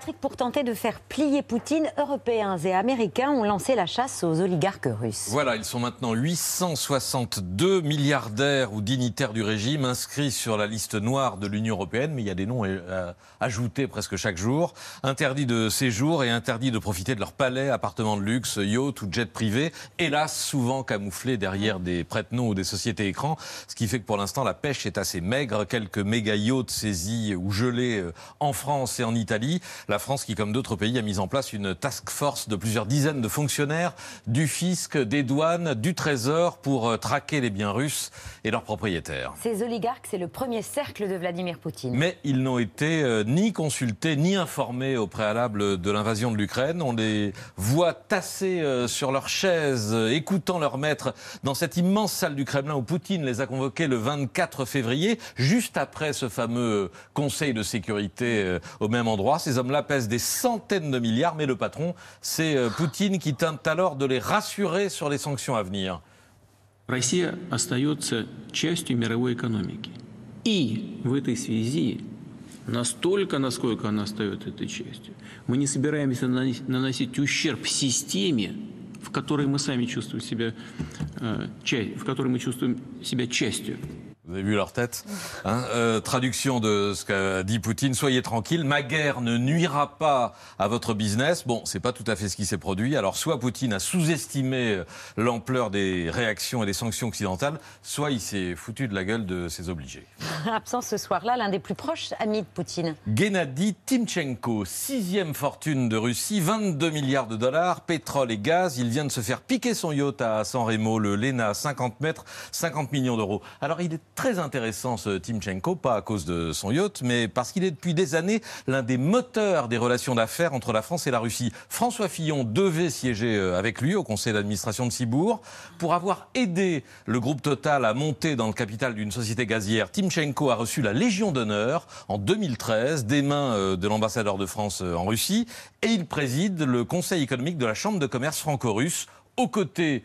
Patrick, pour tenter de faire plier Poutine, Européens et Américains ont lancé la chasse aux oligarques russes. Voilà, ils sont maintenant 862 milliardaires ou dignitaires du régime inscrits sur la liste noire de l'Union européenne, mais il y a des noms euh, ajoutés presque chaque jour. Interdits de séjour et interdits de profiter de leur palais, appartements de luxe, yachts ou jets privés, hélas souvent camouflés derrière des prête-noms ou des sociétés écrans, ce qui fait que pour l'instant la pêche est assez maigre. Quelques méga yachts saisis ou gelés euh, en France et en Italie. La France qui, comme d'autres pays, a mis en place une task force de plusieurs dizaines de fonctionnaires du fisc, des douanes, du trésor pour euh, traquer les biens russes et leurs propriétaires. Ces oligarques, c'est le premier cercle de Vladimir Poutine. Mais ils n'ont été euh, ni consultés ni informés au préalable de l'invasion de l'Ukraine. On les voit tassés euh, sur leurs chaises, écoutant leur maître dans cette immense salle du Kremlin où Poutine les a convoqués le 24 février, juste après ce fameux Conseil de sécurité au même endroit. Ces hommes-là pèsent des centaines de milliards, mais le patron, c'est euh, Poutine qui tente alors de les rassurer sur les sanctions à venir. Россия остается частью мировой экономики. И в этой связи, настолько, насколько она остается этой частью, мы не собираемся наносить ущерб системе, в которой мы сами чувствуем себя, э, в которой мы чувствуем себя частью. Vous avez vu leur tête hein euh, Traduction de ce qu'a dit Poutine soyez tranquille, ma guerre ne nuira pas à votre business. Bon, c'est pas tout à fait ce qui s'est produit. Alors, soit Poutine a sous-estimé euh, l'ampleur des réactions et des sanctions occidentales, soit il s'est foutu de la gueule de ses obligés. Absent ce soir-là, l'un des plus proches amis de Poutine. Gennady Timchenko, sixième fortune de Russie, 22 milliards de dollars, pétrole et gaz. Il vient de se faire piquer son yacht à San Remo, le Lena, 50 mètres, 50 millions d'euros. Alors, il est très intéressant ce Timchenko, pas à cause de son yacht, mais parce qu'il est depuis des années l'un des moteurs des relations d'affaires entre la France et la Russie. François Fillon devait siéger euh, avec lui au conseil d'administration de Cibourg pour avoir aidé le groupe Total à monter dans le capital d'une société gazière. Timchenko a reçu la Légion d'honneur en 2013 des mains euh, de l'ambassadeur de France euh, en Russie et il préside le conseil économique de la Chambre de commerce franco-russe aux côtés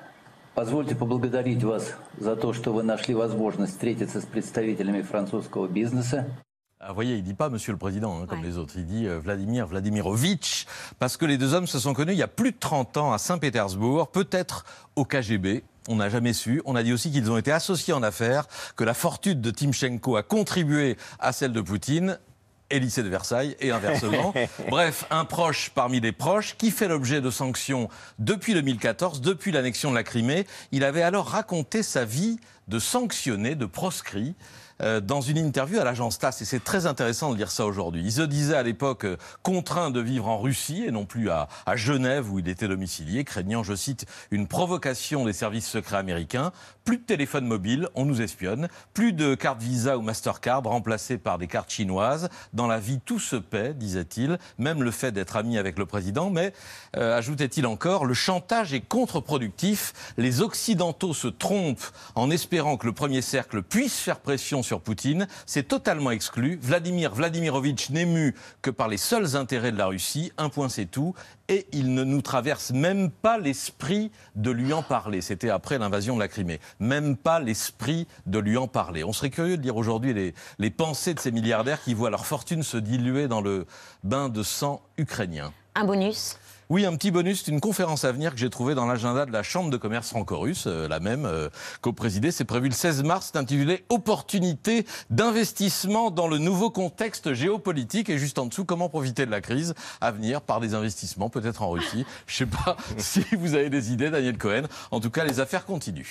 Позвольте поблагодарить вас за то, что вы нашли возможность встретиться с представителями французского бизнеса. Ah, vous voyez, il dit pas Monsieur le Président, hein, comme les autres. Il dit euh, Vladimir Vladimirovitch, parce que les deux hommes se sont connus il y a plus de 30 ans à Saint-Pétersbourg, peut-être au KGB. On n'a jamais su. On a dit aussi qu'ils ont été associés en affaires, que la fortune de Timchenko a contribué à celle de Poutine et lycée de Versailles et inversement. Bref, un proche parmi les proches qui fait l'objet de sanctions depuis 2014, depuis l'annexion de la Crimée. Il avait alors raconté sa vie de sanctionné, de proscrit. Euh, dans une interview à l'agence TASS, et c'est très intéressant de lire ça aujourd'hui. Il se disait à l'époque euh, contraint de vivre en Russie et non plus à, à Genève où il était domicilié, craignant, je cite, une provocation des services secrets américains. Plus de téléphone mobile, on nous espionne. Plus de carte Visa ou Mastercard remplacées par des cartes chinoises. Dans la vie, tout se paie, disait-il, même le fait d'être ami avec le président. Mais, euh, ajoutait-il encore, le chantage est contre-productif. Les Occidentaux se trompent en espérant que le premier cercle puisse faire pression sur Poutine. C'est totalement exclu. Vladimir Vladimirovitch n'est mu que par les seuls intérêts de la Russie. Un point, c'est tout. Et il ne nous traverse même pas l'esprit de lui en parler. C'était après l'invasion de la Crimée. Même pas l'esprit de lui en parler. On serait curieux de lire aujourd'hui les pensées de ces milliardaires qui voient leur fortune se diluer dans le bain de sang ukrainien. Un bonus oui, un petit bonus, c'est une conférence à venir que j'ai trouvée dans l'agenda de la Chambre de commerce franco-russe, euh, la même euh, co-présidée. C'est prévu le 16 mars, c'est intitulé Opportunité d'investissement dans le nouveau contexte géopolitique. Et juste en dessous, comment profiter de la crise à venir par des investissements, peut-être en Russie. Je ne sais pas si vous avez des idées, Daniel Cohen. En tout cas, les affaires continuent.